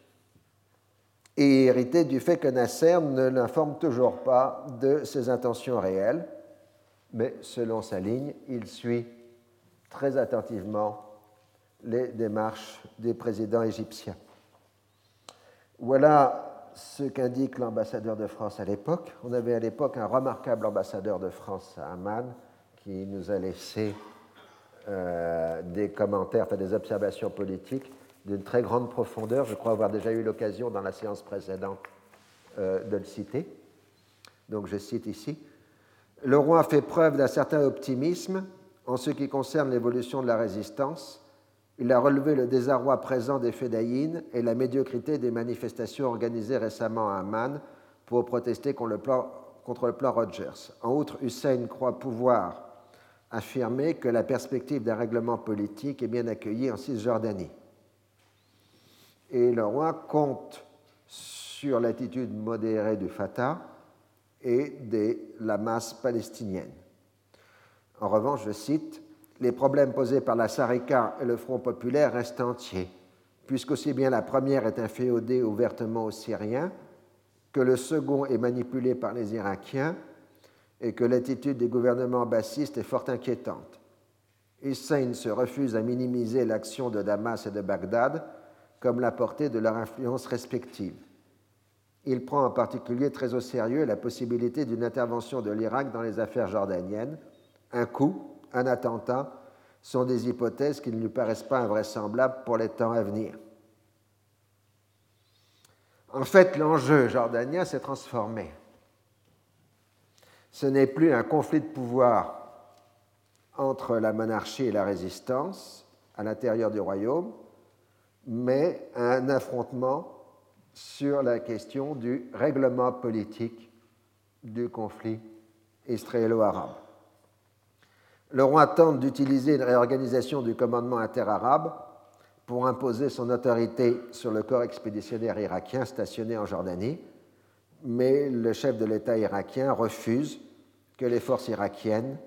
et hérité du fait que Nasser ne l'informe toujours pas de ses intentions réelles, mais selon sa ligne, il suit très attentivement les démarches des présidents égyptiens. Voilà ce qu'indique l'ambassadeur de France à l'époque. On avait à l'époque un remarquable ambassadeur de France à Amman qui nous a laissé euh, des commentaires, enfin des observations politiques d'une très grande profondeur. Je crois avoir déjà eu l'occasion dans la séance précédente euh, de le citer. Donc je cite ici. Le roi fait preuve d'un certain optimisme en ce qui concerne l'évolution de la résistance. Il a relevé le désarroi présent des fédayines et la médiocrité des manifestations organisées récemment à Amman pour protester contre le plan Rogers. En outre, Hussein croit pouvoir affirmer que la perspective d'un règlement politique est bien accueillie en Cisjordanie. Et le roi compte sur l'attitude modérée du Fatah et de la masse palestinienne. En revanche, je cite, les problèmes posés par la Sarika et le Front populaire restent entiers. puisqu'aussi bien la première est inféodée ouvertement aux Syriens, que le second est manipulé par les Irakiens et que l'attitude des gouvernements bassistes est fort inquiétante. Hussein se refuse à minimiser l'action de Damas et de Bagdad comme la portée de leur influence respective. Il prend en particulier très au sérieux la possibilité d'une intervention de l'Irak dans les affaires jordaniennes. Un coup, un attentat sont des hypothèses qui ne lui paraissent pas invraisemblables pour les temps à venir. En fait, l'enjeu jordanien s'est transformé. Ce n'est plus un conflit de pouvoir entre la monarchie et la résistance à l'intérieur du royaume, mais un affrontement sur la question du règlement politique du conflit israélo-arabe. Le roi tente d'utiliser une réorganisation du commandement interarabe pour imposer son autorité sur le corps expéditionnaire irakien stationné en Jordanie, mais le chef de l'État irakien refuse que les forces irakiennes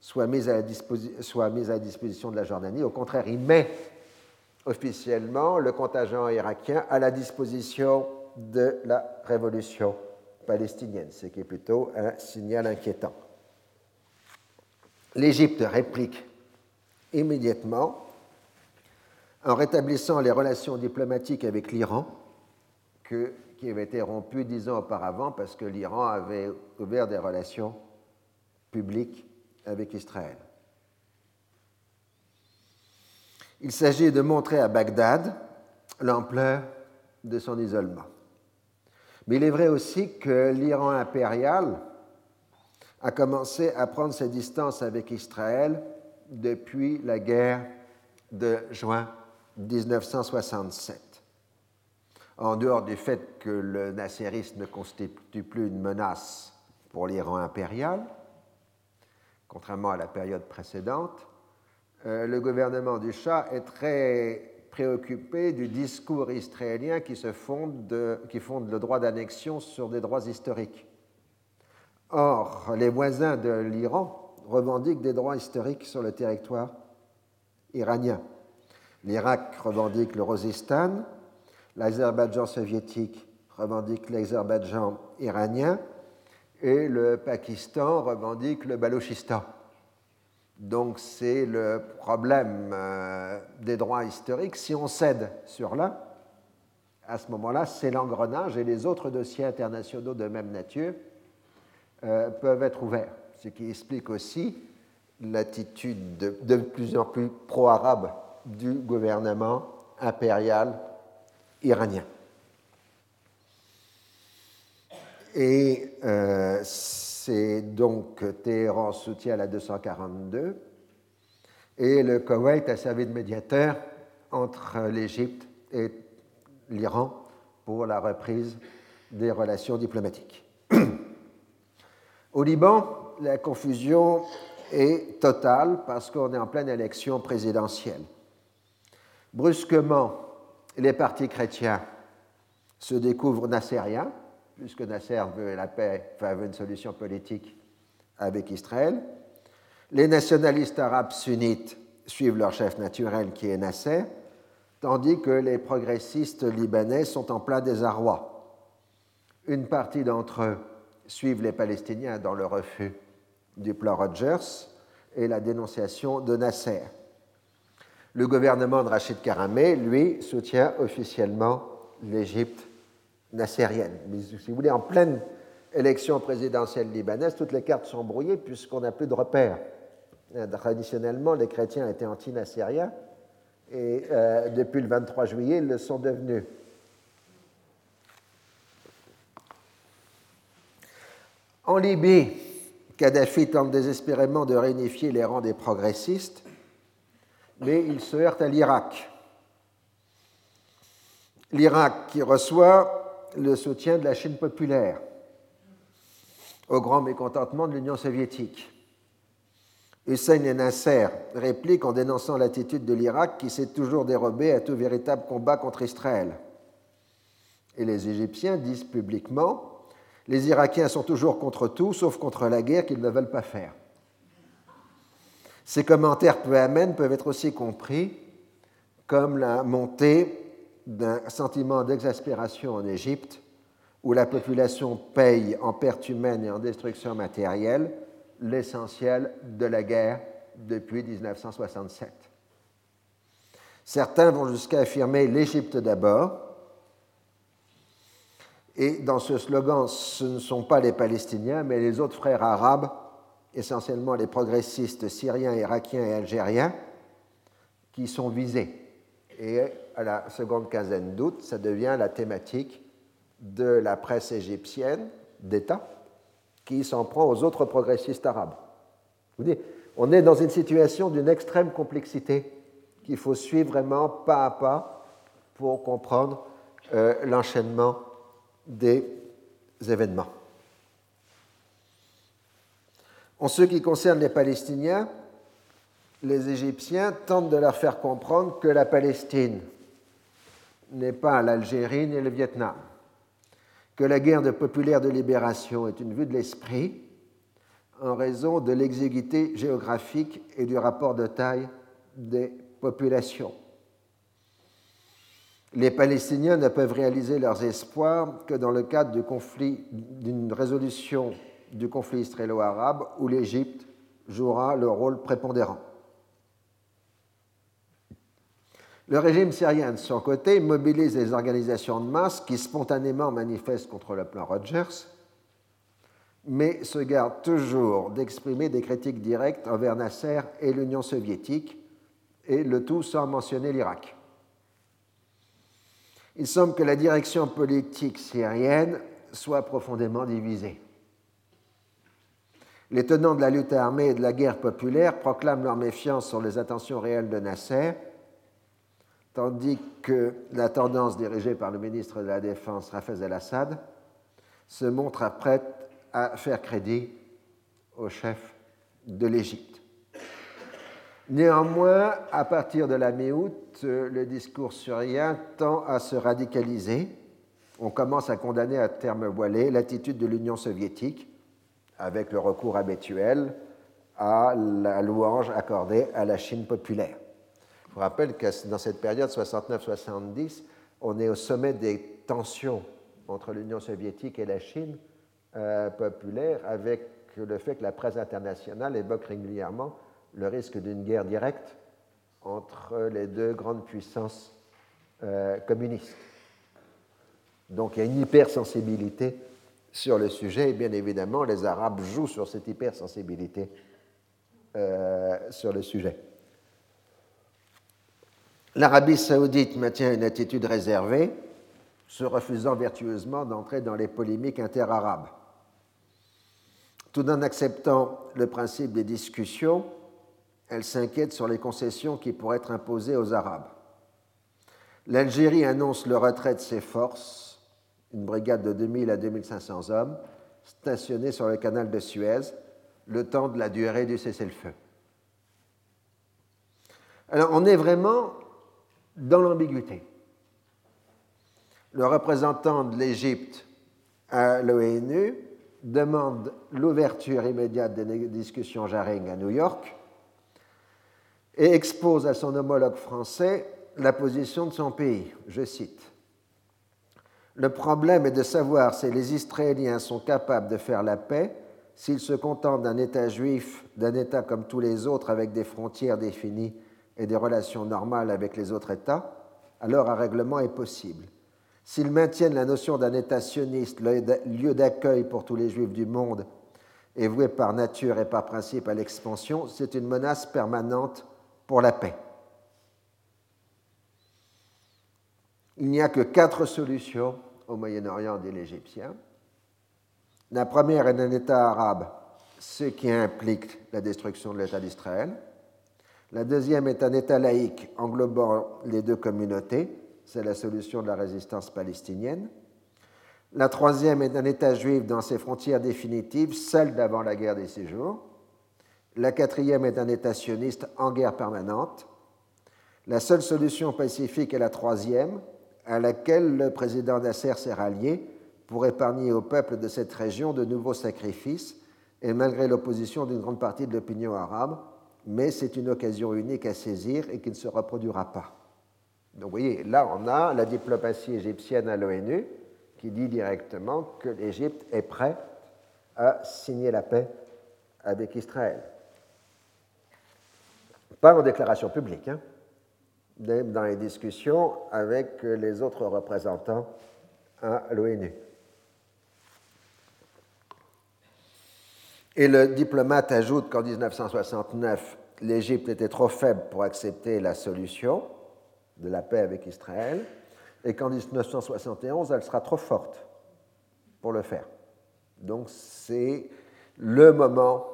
soient mises, à la disposition de la Jordanie. Au contraire, il met officiellement le contingent irakien à la disposition de la révolution palestinienne, ce qui est plutôt un signal inquiétant. L'Égypte réplique immédiatement en rétablissant les relations diplomatiques avec l'Iran, qui avaient été rompues dix ans auparavant parce que l'Iran avait ouvert des relations publiques avec Israël. Il s'agit de montrer à Bagdad l'ampleur de son isolement. Mais il est vrai aussi que l'Iran impérial a commencé à prendre ses distances avec Israël depuis la guerre de juin 1967. En dehors du fait que le nasserisme ne constitue plus une menace pour l'Iran impérial, contrairement à la période précédente, euh, le gouvernement du Shah est très préoccupé du discours israélien qui, fonde qui fonde le droit d'annexion sur des droits historiques. Or, les voisins de l'Iran revendiquent des droits historiques sur le territoire iranien. L'Irak revendique le Rosistan, l'Azerbaïdjan soviétique revendique l'Azerbaïdjan iranien et le Pakistan revendique le Balochistan. Donc c'est le problème euh, des droits historiques. Si on cède sur l'un, à ce moment-là, c'est l'engrenage et les autres dossiers internationaux de même nature euh, peuvent être ouverts. Ce qui explique aussi l'attitude de, plus en plus pro-arabe du gouvernement impérial iranien. Et euh, c'est donc Téhéran soutient la 242 et le Koweït a servi de médiateur entre l'Égypte et l'Iran pour la reprise des relations diplomatiques. (clears throat) Au Liban, la confusion est totale parce qu'on est en pleine élection présidentielle. Brusquement, les partis chrétiens se découvrent nassériens, puisque Nasser veut la paix, enfin veut une solution politique avec Israël. Les nationalistes arabes sunnites suivent leur chef naturel qui est Nasser, tandis que les progressistes libanais sont en plein désarroi. Une partie d'entre eux suivent les Palestiniens dans le refus du plan Rogers et la dénonciation de Nasser. Le gouvernement de Rachid Karamé, lui, soutient officiellement l'Égypte nassérienne. Mais si vous voulez, en pleine élection présidentielle libanaise, toutes les cartes sont brouillées puisqu'on n'a plus de repères. Euh, traditionnellement, les chrétiens étaient anti-nassériens et euh, depuis le 23 juillet, ils le sont devenus. En Libye, Kadhafi tente désespérément de réunifier les rangs des progressistes, mais il se heurte à l'Irak. L'Irak qui reçoit le soutien de la Chine populaire, au grand mécontentement de l'Union soviétique. Hussein et Nasser répliquent en dénonçant l'attitude de l'Irak qui s'est toujours dérobé à tout véritable combat contre Israël. Et les Égyptiens disent publiquement Les Irakiens sont toujours contre tout, sauf contre la guerre qu'ils ne veulent pas faire. Ces commentaires peu amènes peuvent être aussi compris comme la montée d'un sentiment d'exaspération en Égypte où la population paye en pertes humaines et en destruction matérielle l'essentiel de la guerre depuis 1967. Certains vont jusqu'à affirmer l'Égypte d'abord, et dans ce slogan, ce ne sont pas les Palestiniens, mais les autres frères arabes, essentiellement les progressistes syriens, irakiens et algériens, qui sont visés. Et à la seconde quinzaine d'août, ça devient la thématique de la presse égyptienne d'État qui s'en prend aux autres progressistes arabes. Vous dites, on est dans une situation d'une extrême complexité qu'il faut suivre vraiment pas à pas pour comprendre euh, l'enchaînement des événements. En ce qui concerne les Palestiniens, les Égyptiens tentent de leur faire comprendre que la Palestine n'est pas l'Algérie ni le Vietnam, que la guerre populaire de libération est une vue de l'esprit en raison de l'exiguïté géographique et du rapport de taille des populations. Les Palestiniens ne peuvent réaliser leurs espoirs que dans le cadre d'une résolution du conflit israélo-arabe où l'Égypte jouera le rôle prépondérant. Le régime syrien, de son côté, mobilise les organisations de masse qui spontanément manifestent contre le plan Rogers, mais se garde toujours d'exprimer des critiques directes envers Nasser et l'Union soviétique, et le tout sans mentionner l'Irak. Il semble que la direction politique syrienne soit profondément divisée. Les tenants de la lutte armée et de la guerre populaire proclament leur méfiance sur les intentions réelles de Nasser, tandis que la tendance dirigée par le ministre de la Défense, Rafez el-Assad, se montre prête à faire crédit au chef de l'Égypte. Néanmoins, à partir de la mi-août, le discours syrien tend à se radicaliser. On commence à condamner à terme voilé l'attitude de l'Union soviétique, avec le recours habituel à la louange accordée à la Chine populaire. Je vous rappelle que dans cette période 69-70, on est au sommet des tensions entre l'Union soviétique et la Chine euh, populaire, avec le fait que la presse internationale évoque régulièrement le risque d'une guerre directe entre les deux grandes puissances euh, communistes. Donc il y a une hypersensibilité sur le sujet, et bien évidemment, les Arabes jouent sur cette hypersensibilité euh, sur le sujet. L'Arabie saoudite maintient une attitude réservée, se refusant vertueusement d'entrer dans les polémiques interarabes. Tout en acceptant le principe des discussions, elle s'inquiète sur les concessions qui pourraient être imposées aux Arabes. L'Algérie annonce le retrait de ses forces, une brigade de 2000 à 2500 hommes, stationnée sur le canal de Suez, le temps de la durée du cessez-le-feu. Alors on est vraiment dans l'ambiguïté. Le représentant de l'Égypte à l'ONU demande l'ouverture immédiate des discussions Jaring à New York et expose à son homologue français la position de son pays. Je cite Le problème est de savoir si les Israéliens sont capables de faire la paix s'ils se contentent d'un État juif, d'un État comme tous les autres avec des frontières définies et des relations normales avec les autres États, alors un règlement est possible. S'ils maintiennent la notion d'un État sioniste, lieu d'accueil pour tous les juifs du monde, et voué par nature et par principe à l'expansion, c'est une menace permanente pour la paix. Il n'y a que quatre solutions au Moyen-Orient, dit l'Égyptien. La première est un État arabe, ce qui implique la destruction de l'État d'Israël. La deuxième est un État laïque englobant les deux communautés, c'est la solution de la résistance palestinienne. La troisième est un État juif dans ses frontières définitives, celle d'avant la guerre des six jours. La quatrième est un État sioniste en guerre permanente. La seule solution pacifique est la troisième, à laquelle le président Nasser s'est rallié pour épargner au peuple de cette région de nouveaux sacrifices, et malgré l'opposition d'une grande partie de l'opinion arabe, mais c'est une occasion unique à saisir et qui ne se reproduira pas. Donc vous voyez, là on a la diplomatie égyptienne à l'ONU qui dit directement que l'Égypte est prête à signer la paix avec Israël. Pas en déclaration publique, hein, dans les discussions avec les autres représentants à l'ONU. Et le diplomate ajoute qu'en 1969, l'Égypte était trop faible pour accepter la solution de la paix avec Israël, et qu'en 1971, elle sera trop forte pour le faire. Donc c'est le moment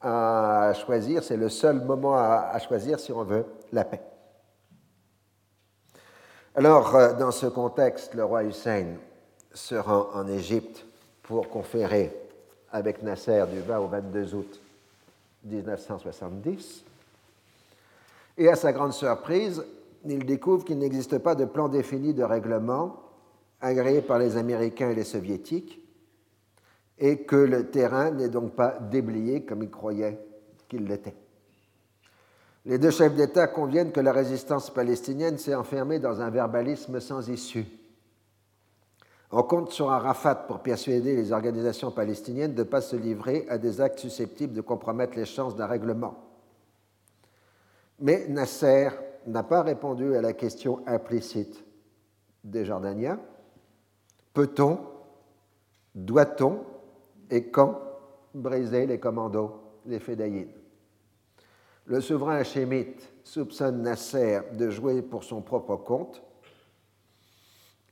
à choisir, c'est le seul moment à, choisir si on veut la paix. Alors, euh, dans ce contexte, le roi Hussein se rend en Égypte pour conférer avec Nasser du 20 au 22 août 1970. Et à sa grande surprise, il découvre qu'il n'existe pas de plan défini de règlement agréé par les Américains et les Soviétiques, et que le terrain n'est donc pas déblayé comme il croyait qu'il l'était. Les deux chefs d'État conviennent que la résistance palestinienne s'est enfermée dans un verbalisme sans issue. On compte sur Arafat pour persuader les organisations palestiniennes de ne pas se livrer à des actes susceptibles de compromettre les chances d'un règlement. Mais Nasser n'a pas répondu à la question implicite des Jordaniens. Peut-on, doit-on et quand briser les commandos, les fédayines Le souverain hachémite soupçonne Nasser de jouer pour son propre compte,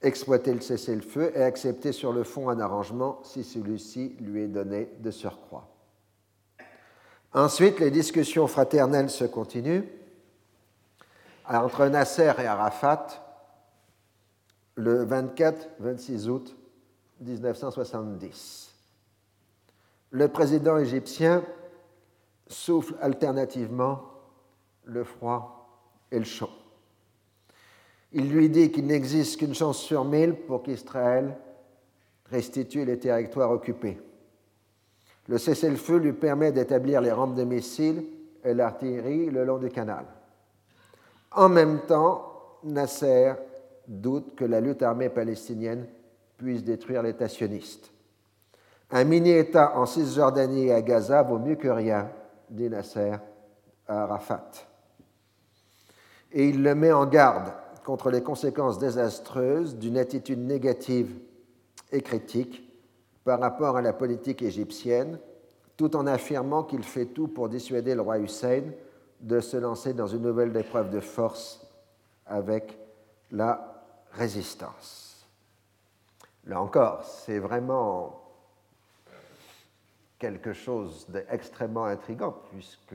exploiter le cessez-le-feu et accepter sur le fond un arrangement si celui-ci lui est donné de surcroît. Ensuite, les discussions fraternelles se continuent entre Nasser et Arafat le 24-26 août 1970. Le président égyptien souffle alternativement le froid et le chaud. Il lui dit qu'il n'existe qu'une chance sur mille pour qu'Israël restitue les territoires occupés. Le cessez-le-feu lui permet d'établir les rampes de missiles et l'artillerie le long du canal. En même temps, Nasser doute que la lutte armée palestinienne puisse détruire l'État sioniste. Un mini-État en Cisjordanie et à Gaza vaut mieux que rien, dit Nasser à Arafat. Et il le met en garde contre les conséquences désastreuses d'une attitude négative et critique par rapport à la politique égyptienne, tout en affirmant qu'il fait tout pour dissuader le roi Hussein de se lancer dans une nouvelle épreuve de force avec la résistance. Là encore, c'est vraiment quelque chose d'extrêmement intrigant, puisque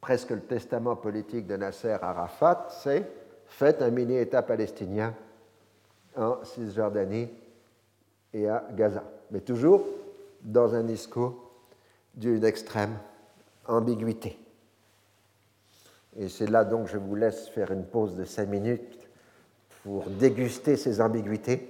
presque le testament politique de Nasser Arafat, c'est faites un mini-État palestinien en Cisjordanie et à Gaza, mais toujours dans un discours d'une extrême ambiguïté. Et c'est là donc je vous laisse faire une pause de cinq minutes pour déguster ces ambiguïtés.